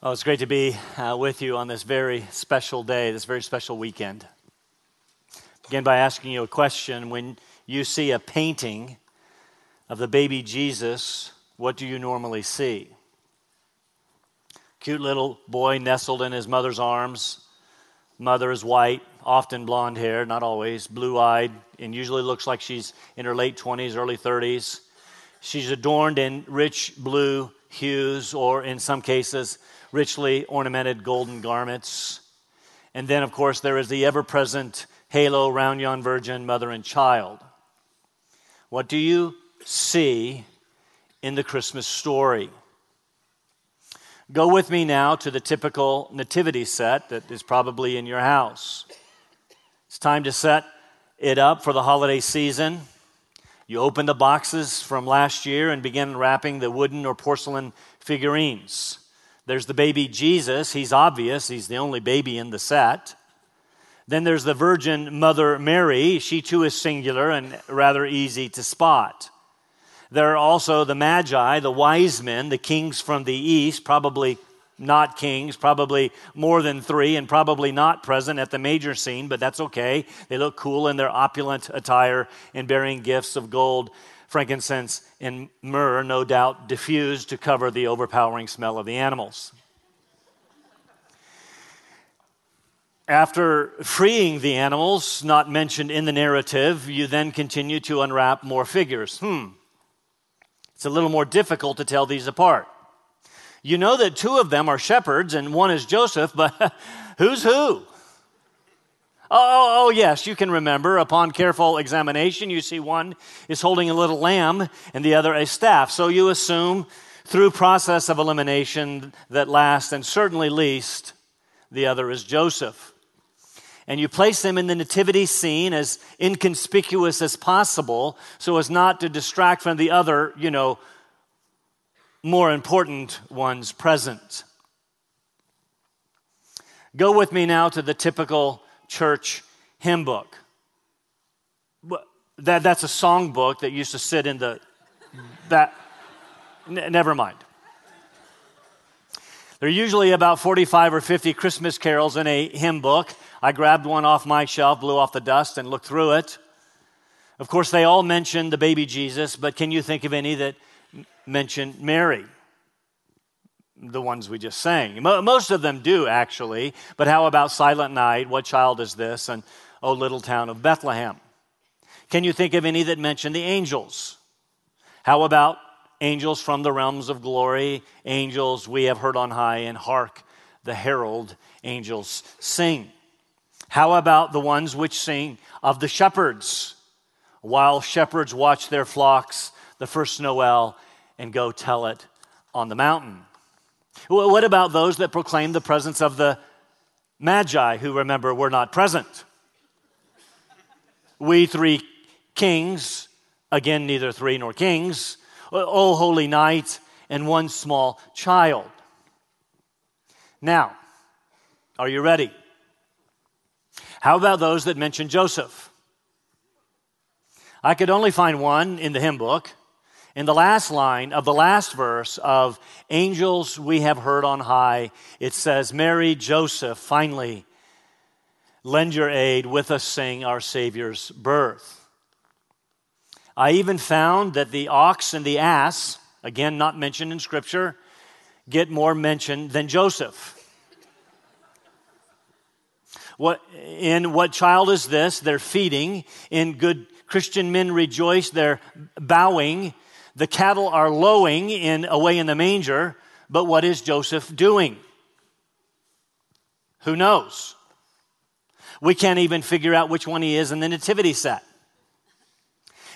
Oh, it's great to be uh, with you on this very special day, this very special weekend. Begin by asking you a question. When you see a painting of the baby Jesus, what do you normally see? Cute little boy nestled in his mother's arms. Mother is white, often blonde hair, not always, blue eyed, and usually looks like she's in her late 20s, early 30s. She's adorned in rich blue hues, or in some cases, richly ornamented golden garments. And then, of course, there is the ever present halo round yon virgin, mother and child. What do you see in the Christmas story? Go with me now to the typical nativity set that is probably in your house. It's time to set it up for the holiday season. You open the boxes from last year and begin wrapping the wooden or porcelain figurines. There's the baby Jesus. He's obvious, he's the only baby in the set. Then there's the Virgin Mother Mary. She too is singular and rather easy to spot. There are also the Magi, the wise men, the kings from the east, probably not kings, probably more than three, and probably not present at the major scene, but that's okay. They look cool in their opulent attire and bearing gifts of gold, frankincense, and myrrh, no doubt diffused to cover the overpowering smell of the animals. After freeing the animals, not mentioned in the narrative, you then continue to unwrap more figures. Hmm. It's a little more difficult to tell these apart. You know that two of them are shepherds and one is Joseph, but who's who? Oh, oh, oh, yes, you can remember. Upon careful examination, you see one is holding a little lamb and the other a staff. So you assume through process of elimination that last and certainly least, the other is Joseph. And you place them in the nativity scene as inconspicuous as possible so as not to distract from the other, you know, more important ones present. Go with me now to the typical church hymn book. That, that's a song book that used to sit in the that n- never mind. There are usually about 45 or 50 Christmas carols in a hymn book. I grabbed one off my shelf, blew off the dust, and looked through it. Of course, they all mention the baby Jesus, but can you think of any that mention Mary? The ones we just sang. Most of them do, actually. But how about Silent Night? What child is this? And O Little Town of Bethlehem. Can you think of any that mention the angels? How about angels from the realms of glory? Angels we have heard on high, and hark, the herald angels sing. How about the ones which sing of the shepherds? While shepherds watch their flocks, the first Noel, and go tell it on the mountain. What about those that proclaim the presence of the Magi, who remember were not present? We three kings, again, neither three nor kings, O holy night, and one small child. Now, are you ready? How about those that mention Joseph? I could only find one in the hymn book, in the last line of the last verse of Angels We Have Heard on High, it says, Mary, Joseph, finally, lend your aid, with us sing our Savior's birth. I even found that the ox and the ass, again not mentioned in Scripture, get more mention than Joseph. What, in what child is this? They're feeding. In good Christian men rejoice, they're bowing. The cattle are lowing in away in the manger, but what is Joseph doing? Who knows? We can't even figure out which one he is in the nativity set.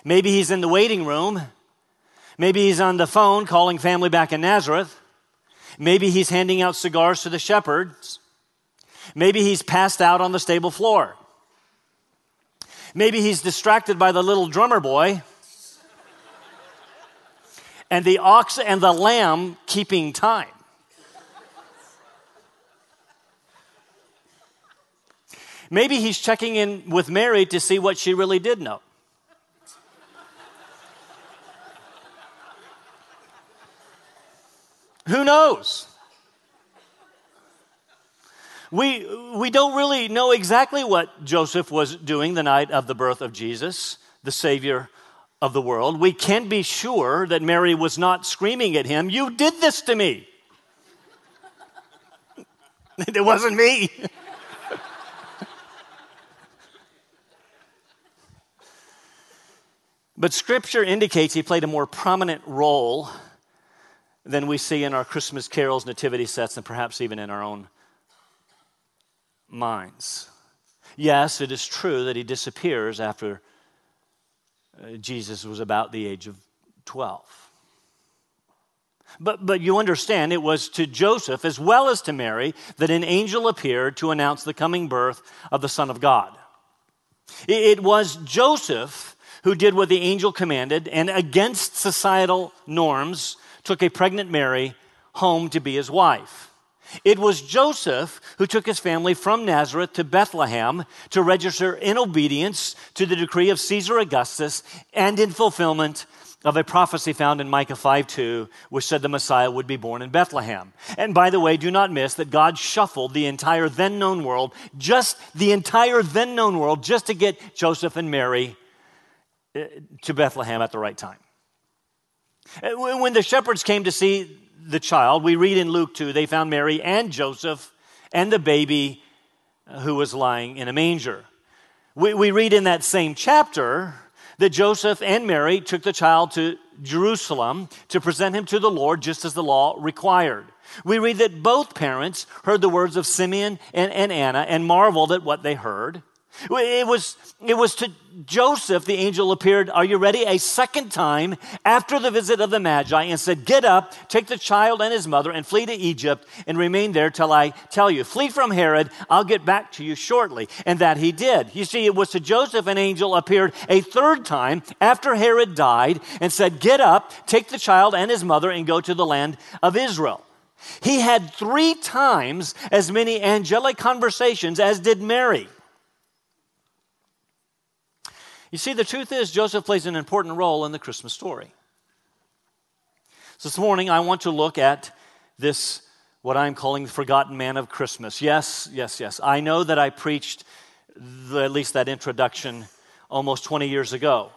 Maybe he's in the waiting room. Maybe he's on the phone calling family back in Nazareth. Maybe he's handing out cigars to the shepherds. Maybe he's passed out on the stable floor. Maybe he's distracted by the little drummer boy and the ox and the lamb keeping time. Maybe he's checking in with Mary to see what she really did know. Who knows? We, we don't really know exactly what Joseph was doing the night of the birth of Jesus, the Savior of the world. We can be sure that Mary was not screaming at him, You did this to me. it wasn't me. but scripture indicates he played a more prominent role than we see in our Christmas carols, nativity sets, and perhaps even in our own minds. Yes, it is true that he disappears after uh, Jesus was about the age of 12. But, but you understand, it was to Joseph as well as to Mary that an angel appeared to announce the coming birth of the Son of God. It, it was Joseph who did what the angel commanded and, against societal norms, took a pregnant Mary home to be his wife. It was Joseph who took his family from Nazareth to Bethlehem to register in obedience to the decree of Caesar Augustus and in fulfillment of a prophecy found in Micah 5 2, which said the Messiah would be born in Bethlehem. And by the way, do not miss that God shuffled the entire then known world, just the entire then known world, just to get Joseph and Mary uh, to Bethlehem at the right time. Uh, when the shepherds came to see the child. We read in Luke 2 they found Mary and Joseph and the baby uh, who was lying in a manger. We, we read in that same chapter that Joseph and Mary took the child to Jerusalem to present him to the Lord just as the law required. We read that both parents heard the words of Simeon and, and Anna and marveled at what they heard. It was, it was to Joseph the angel appeared, are you ready? A second time after the visit of the Magi and said, Get up, take the child and his mother and flee to Egypt and remain there till I tell you. Flee from Herod, I'll get back to you shortly. And that he did. You see, it was to Joseph an angel appeared a third time after Herod died and said, Get up, take the child and his mother and go to the land of Israel. He had three times as many angelic conversations as did Mary. You see, the truth is, Joseph plays an important role in the Christmas story. So this morning, I want to look at this, what I'm calling the forgotten man of Christmas. Yes, yes, yes. I know that I preached the, at least that introduction almost 20 years ago.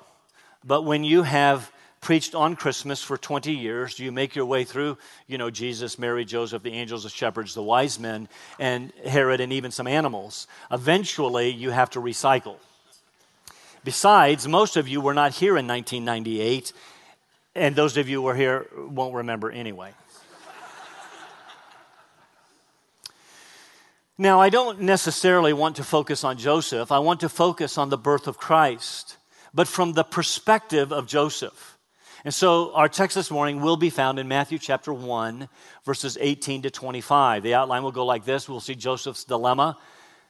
But when you have preached on Christmas for 20 years, you make your way through, you know, Jesus, Mary, Joseph, the angels, the shepherds, the wise men, and Herod, and even some animals. Eventually, you have to recycle. Besides, most of you were not here in 1998, and those of you who were here won't remember anyway. Now, I don't necessarily want to focus on Joseph. I want to focus on the birth of Christ, but from the perspective of Joseph. And so our text this morning will be found in Matthew chapter 1, verses 18 to 25. The outline will go like this We'll see Joseph's dilemma,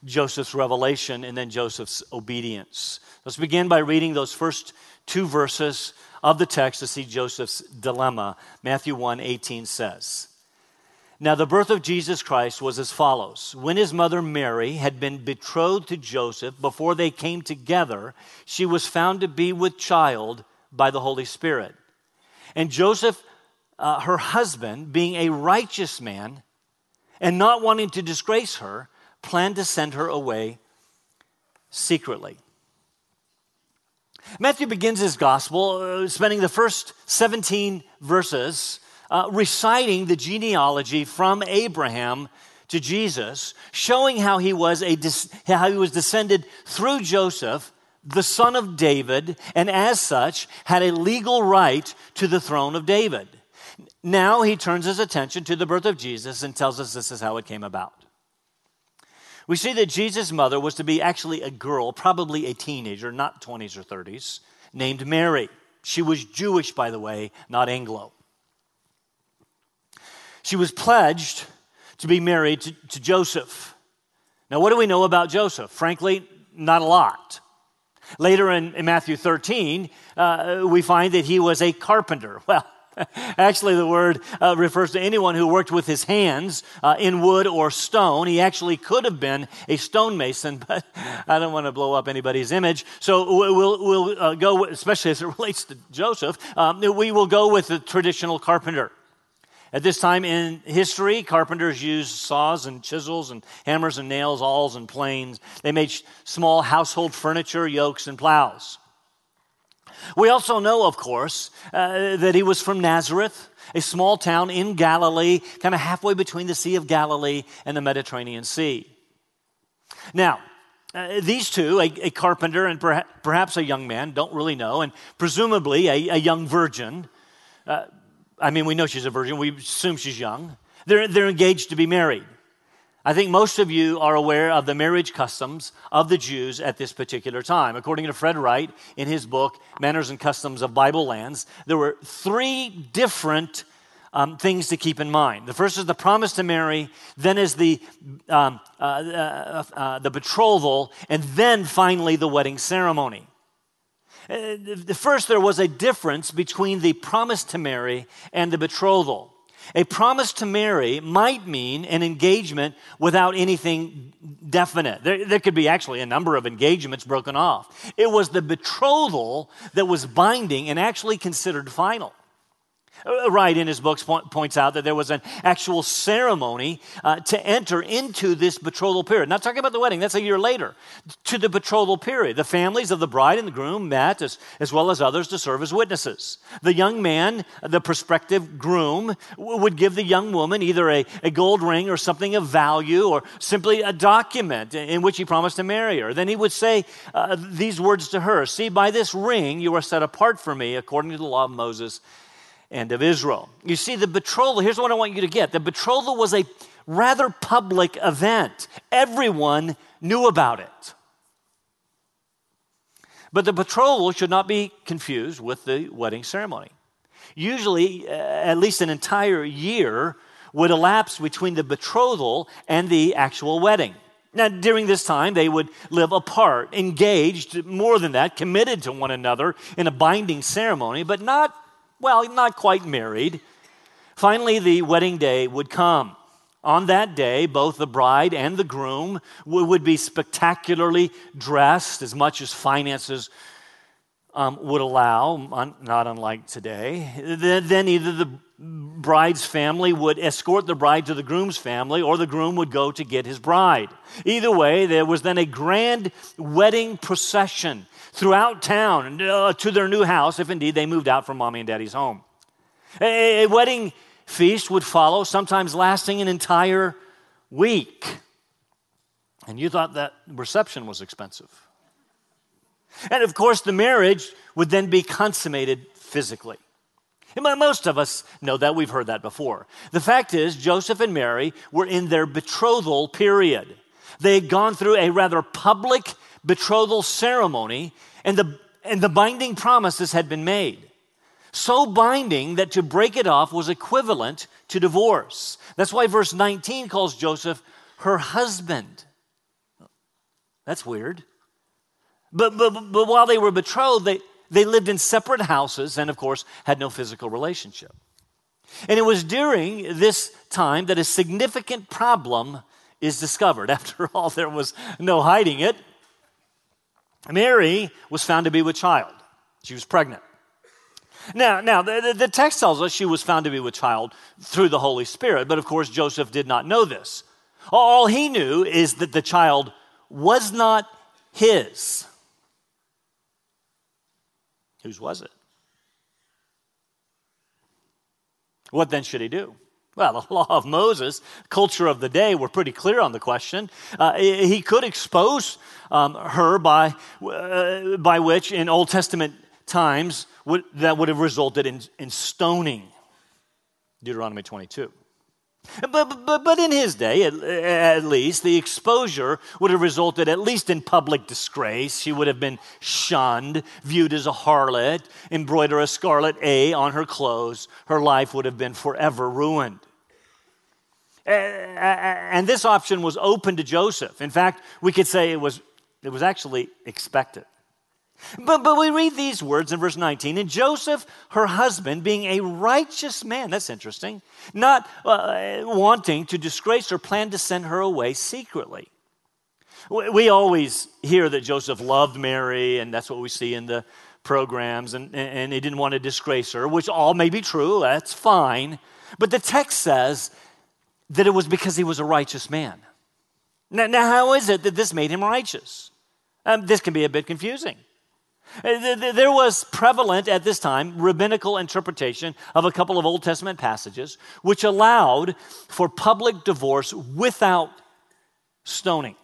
Joseph's revelation, and then Joseph's obedience. Let's begin by reading those first two verses of the text to see Joseph's dilemma. Matthew 1 18 says, Now the birth of Jesus Christ was as follows. When his mother Mary had been betrothed to Joseph, before they came together, she was found to be with child by the Holy Spirit. And Joseph, uh, her husband, being a righteous man and not wanting to disgrace her, planned to send her away secretly. Matthew begins his gospel uh, spending the first 17 verses uh, reciting the genealogy from Abraham to Jesus, showing how he was a how he was descended through Joseph, the son of David, and as such had a legal right to the throne of David. Now he turns his attention to the birth of Jesus and tells us this is how it came about. We see that Jesus' mother was to be actually a girl, probably a teenager, not 20s or 30s, named Mary. She was Jewish, by the way, not Anglo. She was pledged to be married to, to Joseph. Now, what do we know about Joseph? Frankly, not a lot. Later in, in Matthew 13, uh, we find that he was a carpenter. Well, actually, the word uh, refers to anyone who worked with his hands uh, in wood or stone. He actually could have been a stonemason, but I don't want to blow up anybody's image. So we'll, we'll uh, go, especially as it relates to Joseph, um, we will go with the traditional carpenter. At this time in history, carpenters used saws and chisels and hammers and nails, awls and planes. They made small household furniture, yokes, and plows. We also know, of course, uh, that he was from Nazareth, a small town in Galilee, kind of halfway between the Sea of Galilee and the Mediterranean Sea. Now, uh, these two, a, a carpenter and perha- perhaps a young man, don't really know, and presumably a, a young virgin, uh, I mean, we know she's a virgin, we assume she's young. They're, they're engaged to be married. I think most of you are aware of the marriage customs of the Jews at this particular time. According to Fred Wright in his book, Manners and Customs of Bible Lands, there were three different um, things to keep in mind. The first is the promise to marry, then is the, um, uh, uh, uh, the betrothal, and then finally the wedding ceremony. Uh, first, there was a difference between the promise to marry and the betrothal. A promise to marry might mean an engagement without anything definite. There, there, could be actually a number of engagements broken off. It was the betrothal that was binding and actually considered final. Uh, Wright in his books point, points out that there was an actual ceremony uh, to enter into this betrothal period. Not talking about the wedding, that's a year later, to the betrothal period. The families of the bride and the groom met, as, as well as others, to serve as witnesses. The young man, the prospective groom, would give the young woman either a, a gold ring or something of value or simply a document in which he promised to marry her. Then he would say uh, these words to her See, by this ring you are set apart for me according to the law of Moses and of Israel. You see, the betrothal, here's what I want you to get the betrothal was a rather public event, everyone knew about it. But the betrothal should not be confused with the wedding ceremony. Usually, uh, at least an entire year would elapse between the betrothal and the actual wedding. Now, during this time, they would live apart, engaged, more than that, committed to one another in a binding ceremony, but not well, not quite married. Finally, the wedding day would come. On that day, both the bride and the groom would be spectacularly dressed, as much as finances um, would allow, not unlike today. Then either the bride's family would escort the bride to the groom's family, or the groom would go to get his bride. Either way, there was then a grand wedding procession throughout town uh, to their new house, if indeed they moved out from mommy and daddy's home. A, a wedding feast would follow, sometimes lasting an entire week. And you thought that reception was expensive. And of course, the marriage would then be consummated physically. Most of us know that. We've heard that before. The fact is, Joseph and Mary were in their betrothal period. They had gone through a rather public betrothal ceremony, and the, and the binding promises had been made. So binding that to break it off was equivalent to divorce. That's why verse 19 calls Joseph her husband. That's weird. But, but, but while they were betrothed, they, they lived in separate houses and, of course, had no physical relationship. And it was during this time that a significant problem is discovered. After all, there was no hiding it. Mary was found to be with child. She was pregnant. Now, now the, the, text tells us she was found to be with child through the Holy Spirit, but of course Joseph did not know this. All he knew is that the child was not his. Whose was it? What then should he do? Well, the law of Moses, culture of the day, were pretty clear on the question. Uh, he could expose um, her by, uh, by which, in Old Testament times, would, that would have resulted in, in stoning. Deuteronomy 22. But, but, but in his day, at, at, least, the exposure would have resulted at least in public disgrace. She would have been shunned, viewed as a harlot, embroider a scarlet A on her clothes. Her life would have been forever ruined. And this option was open to Joseph. In fact, we could say it was, it was actually expected. But, but we read these words in verse 19. And Joseph, her husband, being a righteous man, that's interesting, not uh, wanting to disgrace her, planned to send her away secretly. We always hear that Joseph loved Mary, and that's what we see in the programs, and, and he didn't want to disgrace her, which all may be true, that's fine. But the text says that it was because he was a righteous man. Now, now how is it that this made him righteous? Um, this can be a bit confusing. There was prevalent at this time rabbinical interpretation of a couple of Old Testament passages which allowed for public divorce without stoning.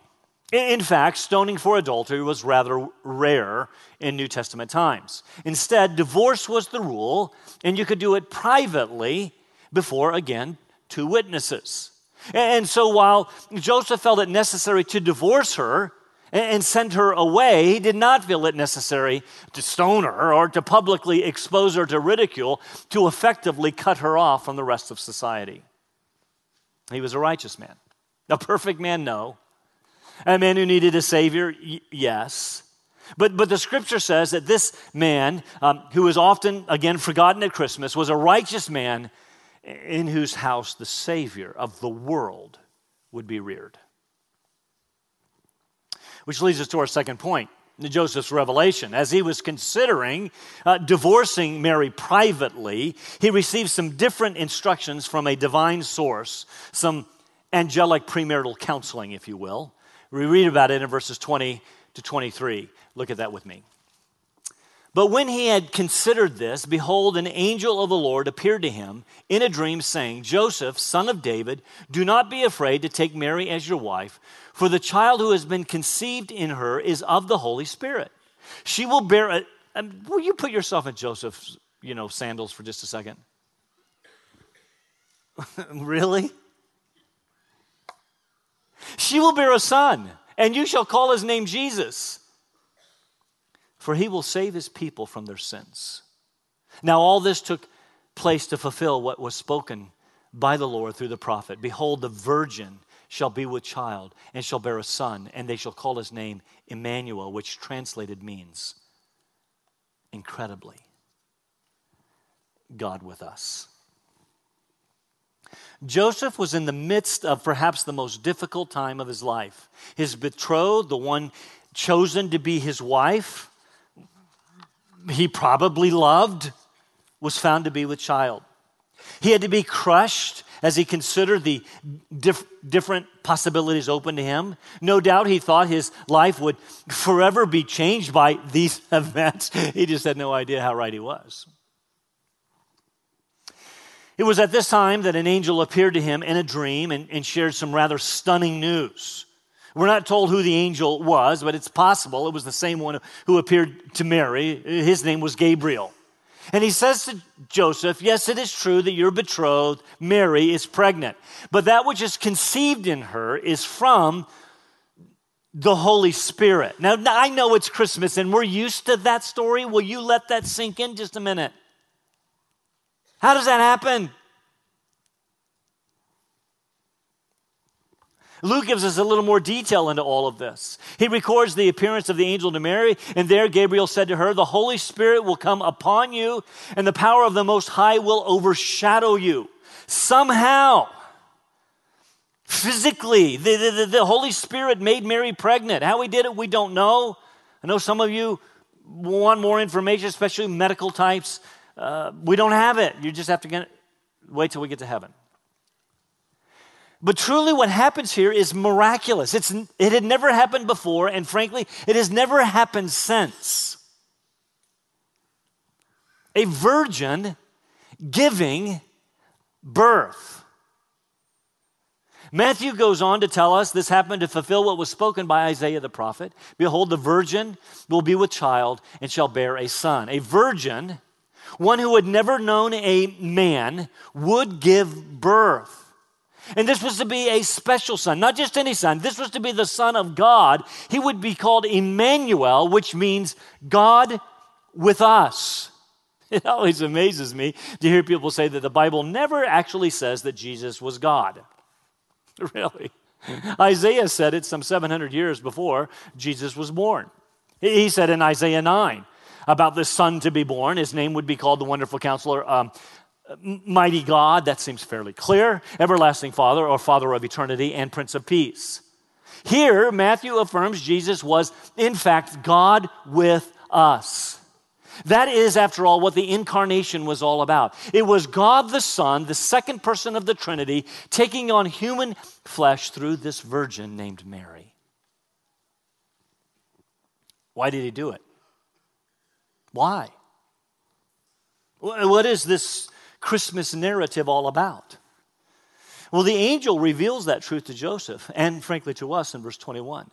In fact, stoning for adultery was rather rare in New Testament times. Instead, divorce was the rule, and you could do it privately before, again, two witnesses. And so while Joseph felt it necessary to divorce her, and sent her away, he did not feel it necessary to stone her or to publicly expose her to ridicule to effectively cut her off from the rest of society. He was a righteous man. A perfect man, no. A man who needed a savior, yes. But, but the scripture says that this man, um, who is often, again, forgotten at Christmas, was a righteous man in whose house the Savior of the world would be reared. Which leads us to our second point Joseph's revelation. As he was considering uh, divorcing Mary privately, he received some different instructions from a divine source, some angelic premarital counseling, if you will. We read about it in verses 20 to 23. Look at that with me. But when he had considered this, behold, an angel of the Lord appeared to him in a dream, saying, Joseph, son of David, do not be afraid to take Mary as your wife, for the child who has been conceived in her is of the Holy Spirit. She will bear a. Um, will you put yourself in Joseph's, you know, sandals for just a second? really? She will bear a son, and you shall call his name Jesus for he will save his people from their sins. Now, all this took place to fulfill what was spoken by the Lord through the prophet Behold, the virgin shall be with child and shall bear a son, and they shall call his name Emmanuel, which translated means incredibly God with us. Joseph was in the midst of perhaps the most difficult time of his life. His betrothed, the one chosen to be his wife, he probably loved was found to be with child. He had to be crushed as he considered the diff- different possibilities open to him. No doubt he thought his life would forever be changed by these events. He just had no idea how right he was. It was at this time that an angel appeared to him in a dream and, and shared some rather stunning news. We're not told who the angel was, but it's possible it was the same one who appeared to Mary. His name was Gabriel. And he says to Joseph, Yes, it is true that your betrothed, Mary, is pregnant, but that which is conceived in her is from the Holy Spirit. Now, I know it's Christmas and we're used to that story. Will you let that sink in just a minute? How does that happen? Luke gives us a little more detail into all of this. He records the appearance of the angel to Mary, and there Gabriel said to her, The Holy Spirit will come upon you, and the power of the Most High will overshadow you. Somehow, physically, the, the, the Holy Spirit made Mary pregnant. How he did it, we don't know. I know some of you want more information, especially medical types. Uh, we don't have it. You just have to get, wait till we get to heaven. But truly, what happens here is miraculous. It's, it had never happened before, and frankly, it has never happened since. A virgin giving birth. Matthew goes on to tell us this happened to fulfill what was spoken by Isaiah the prophet. Behold, the virgin will be with child and shall bear a son. A virgin, one who had never known a man, would give birth. And this was to be a special son, not just any son. This was to be the son of God. He would be called Emmanuel, which means God with us. It always amazes me to hear people say that the Bible never actually says that Jesus was God. Really. Isaiah said it some 700 years before Jesus was born. He said in Isaiah 9 about this son to be born, his name would be called the Wonderful Counselor, um, mighty God, that seems fairly clear, everlasting Father or Father of eternity, and Prince of Peace. Here, Matthew affirms Jesus was, in fact, God with us. That is, after all, what the incarnation was all about. It was God the Son, the second person of the Trinity, taking on human flesh through this virgin named Mary. Why did he do it? Why? What is this Christmas narrative all about? Well, the angel reveals that truth to Joseph and, frankly, to us in verse 21.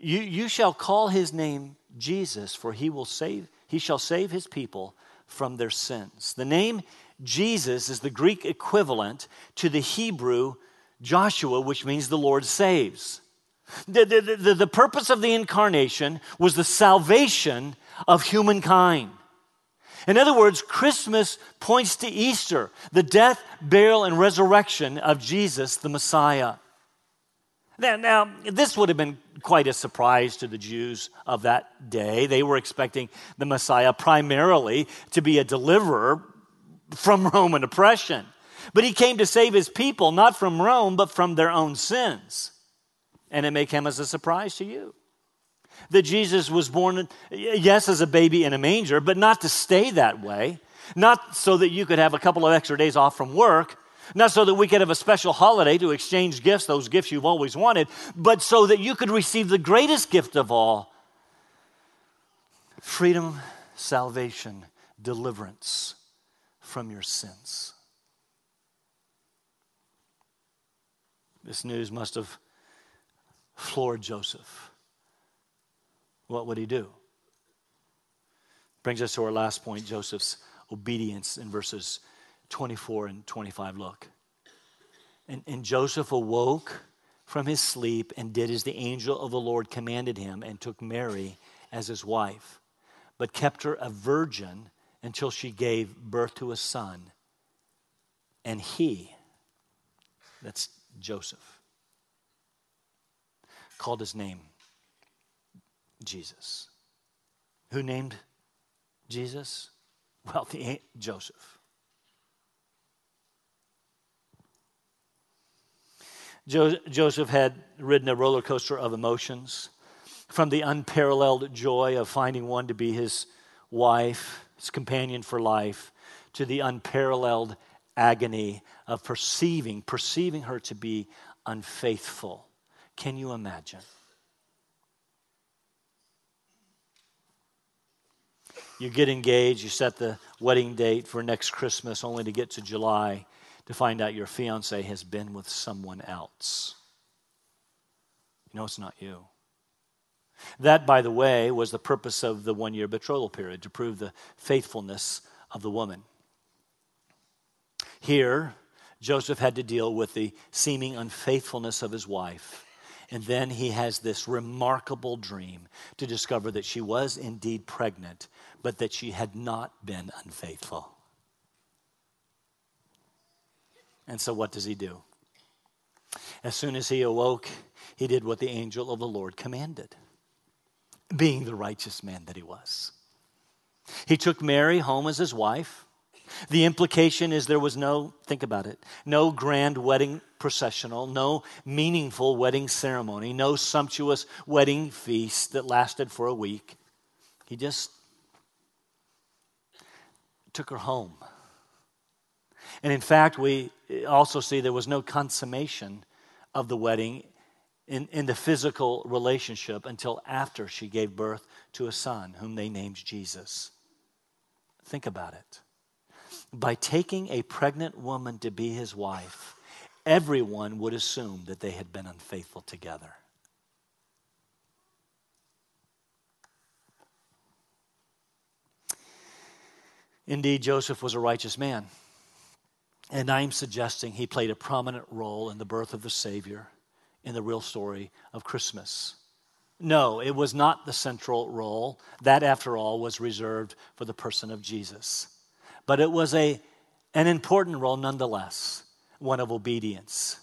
You, you shall call his name Jesus, for he will save, he shall save his people from their sins. The name Jesus is the Greek equivalent to the Hebrew Joshua, which means the Lord saves. The, the, the, the purpose of the incarnation was the salvation of humankind. In other words, Christmas points to Easter, the death, burial, and resurrection of Jesus, the Messiah. Now, now, this would have been quite a surprise to the Jews of that day. They were expecting the Messiah primarily to be a deliverer from Roman oppression. But he came to save his people, not from Rome, but from their own sins. And it may come as a surprise to you that Jesus was born, yes, as a baby in a manger, but not to stay that way, not so that you could have a couple of extra days off from work, not so that we could have a special holiday to exchange gifts, those gifts you've always wanted, but so that you could receive the greatest gift of all freedom, salvation, deliverance from your sins. This news must have floored Joseph what would he do? Brings us to our last point Joseph's obedience in verses 24 and 25. Look. And, and Joseph awoke from his sleep and did as the angel of the Lord commanded him and took Mary as his wife, but kept her a virgin until she gave birth to a son. And he, that's Joseph, called his name Jesus. Who named Jesus? Well, the aunt, Joseph. Jo- Joseph had ridden a roller coaster of emotions from the unparalleled joy of finding one to be his wife, his companion for life, to the unparalleled agony of perceiving, perceiving her to be unfaithful. Can you imagine? You get engaged, you set the wedding date for next Christmas, only to get to July to find out your fiance has been with someone else. You know, it's not you. That, by the way, was the purpose of the one year betrothal period to prove the faithfulness of the woman. Here, Joseph had to deal with the seeming unfaithfulness of his wife. And then he has this remarkable dream to discover that she was indeed pregnant but that she had not been unfaithful. And so, what does he do? As soon as he awoke, he did what the angel of the Lord commanded, being the righteous man that he was. He took Mary home as his wife. The implication is there was no, think about it, no grand wedding processional, no meaningful wedding ceremony, no sumptuous wedding feast that lasted for a week. He just took her home. And in fact, we also see there was no consummation of the wedding in, in the physical relationship until after she gave birth to a son whom they named Jesus. Think about it. By taking a pregnant woman to be his wife, everyone would assume that they had been unfaithful together. Indeed, Joseph was a righteous man. And I'm suggesting he played a prominent role in the birth of the Savior in the real story of Christmas. No, it was not the central role. That, after all, was reserved for the person of Jesus. But it was a, an important role nonetheless, one of obedience.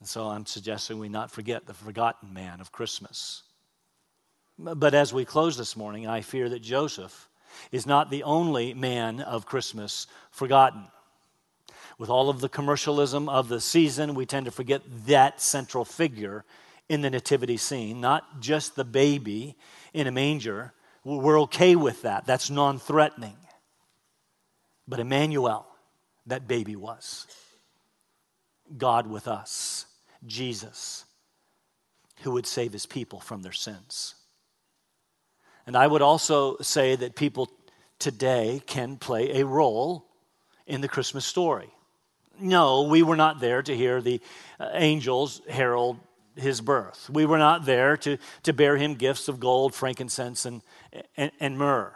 And so I'm suggesting we not forget the forgotten man of Christmas. But as we close this morning, I fear that Joseph is not the only man of Christmas forgotten. With all of the commercialism of the season, we tend to forget that central figure in the nativity scene, not just the baby in a manger, We're okay with that. That's non threatening. But Emmanuel, that baby was. God with us, Jesus, who would save his people from their sins. And I would also say that people today can play a role in the Christmas story. No, we were not there to hear the uh, angels herald his birth. We were not there to, to bear him gifts of gold, frankincense, and, and, and myrrh.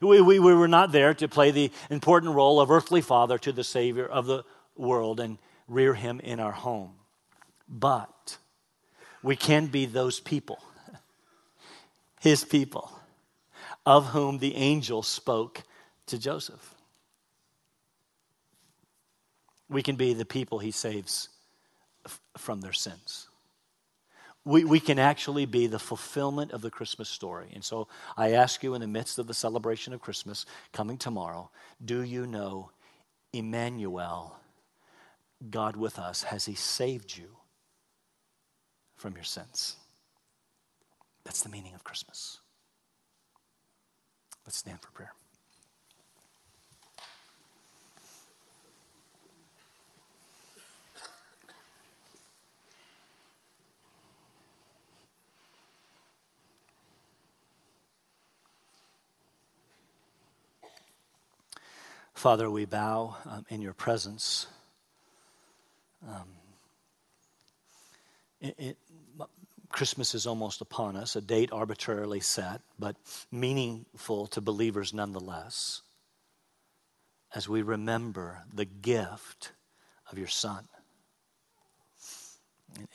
We, we, we were not there to play the important role of earthly father to the Savior of the world and rear him in our home. But we can be those people, his people, of whom the angel spoke to Joseph. We can be the people he saves f- from their sins we, we can actually be the fulfillment of the Christmas story. And so I ask you, in the midst of the celebration of Christmas coming tomorrow, do you know Emmanuel, God with us? Has He saved you from your sins? That's the meaning of Christmas. Let's stand for prayer. Father, we bow um, in your presence. Um, it, it, Christmas is almost upon us, a date arbitrarily set, but meaningful to believers nonetheless, as we remember the gift of your Son.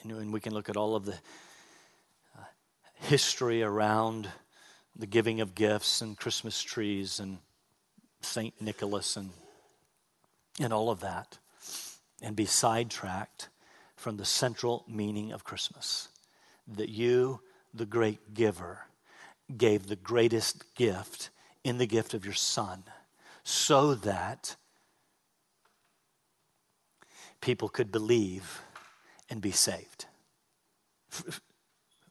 And, and we can look at all of the uh, history around the giving of gifts and Christmas trees and St. Nicholas and, and all of that and be sidetracked from the central meaning of Christmas that you, the great giver, gave the greatest gift in the gift of your Son so that people could believe and be saved, F-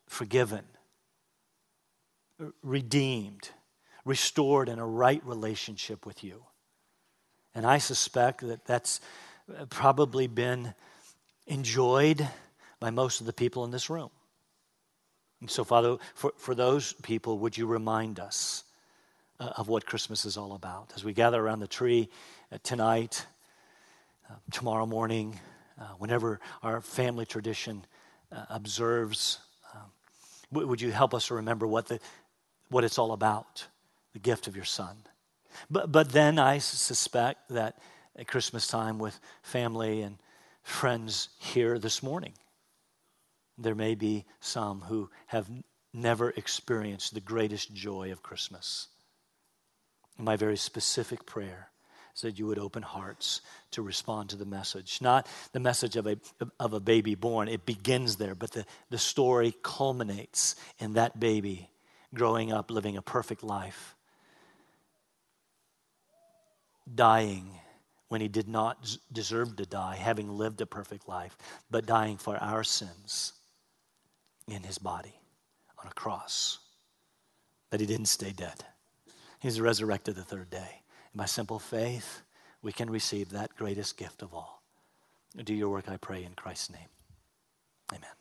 forgiven, redeemed restored in a right relationship with you. And I suspect that that's uh, probably been enjoyed by most of the people in this room. And so, Father, for, for those people, would you remind us uh, of what Christmas is all about? As we gather around the tree uh, tonight, uh, tomorrow morning, uh, whenever our family tradition uh, observes, um, w- would you help us remember what, the, what it's all about? the gift of your son. But, but then I suspect that at Christmas time with family and friends here this morning, there may be some who have never experienced the greatest joy of Christmas. My very specific prayer is that you would open hearts to respond to the message. Not the message of a, of a baby born, it begins there, but the, the story culminates in that baby growing up, living a perfect life dying when he did not deserve to die, having lived a perfect life, but dying for our sins in his body on a cross. That he didn't stay dead. He's resurrected the third day. And by simple faith, we can receive that greatest gift of all. Do your work, I pray, in Christ's name. Amen.